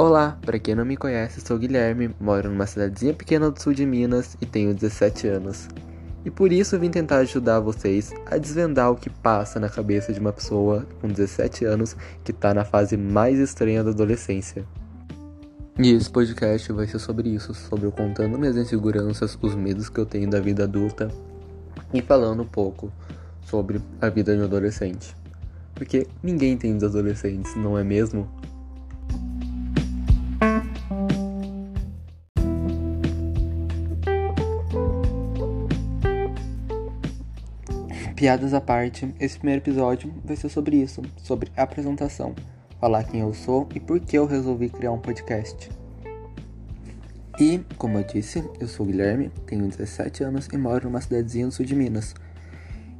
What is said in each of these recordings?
Olá, para quem não me conhece, sou Guilherme, moro numa cidadezinha pequena do sul de Minas e tenho 17 anos. E por isso vim tentar ajudar vocês a desvendar o que passa na cabeça de uma pessoa com 17 anos que está na fase mais estranha da adolescência. E esse podcast vai ser sobre isso, sobre eu contando minhas inseguranças, os medos que eu tenho da vida adulta e falando um pouco sobre a vida de um adolescente. Porque ninguém tem dos adolescentes, não é mesmo? Piadas à parte, esse primeiro episódio vai ser sobre isso, sobre apresentação, falar quem eu sou e por que eu resolvi criar um podcast. E, como eu disse, eu sou o Guilherme, tenho 17 anos e moro numa cidadezinha no sul de Minas.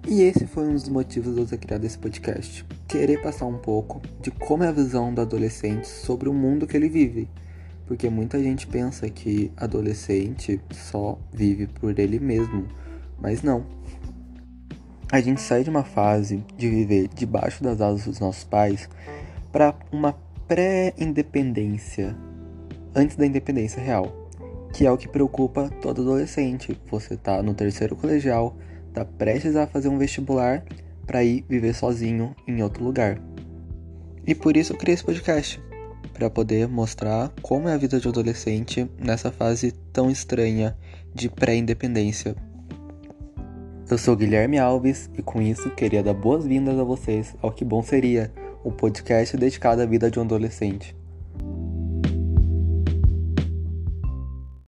E esse foi um dos motivos de eu ter criado esse podcast. Querer passar um pouco de como é a visão do adolescente sobre o mundo que ele vive. Porque muita gente pensa que adolescente só vive por ele mesmo, mas não. A gente sai de uma fase de viver debaixo das asas dos nossos pais para uma pré-independência, antes da independência real, que é o que preocupa todo adolescente. Você tá no terceiro colegial, tá prestes a fazer um vestibular para ir viver sozinho em outro lugar. E por isso eu criei esse podcast, para poder mostrar como é a vida de adolescente nessa fase tão estranha de pré-independência eu sou Guilherme Alves e com isso queria dar boas-vindas a vocês ao Que Bom Seria, o um podcast dedicado à vida de um adolescente.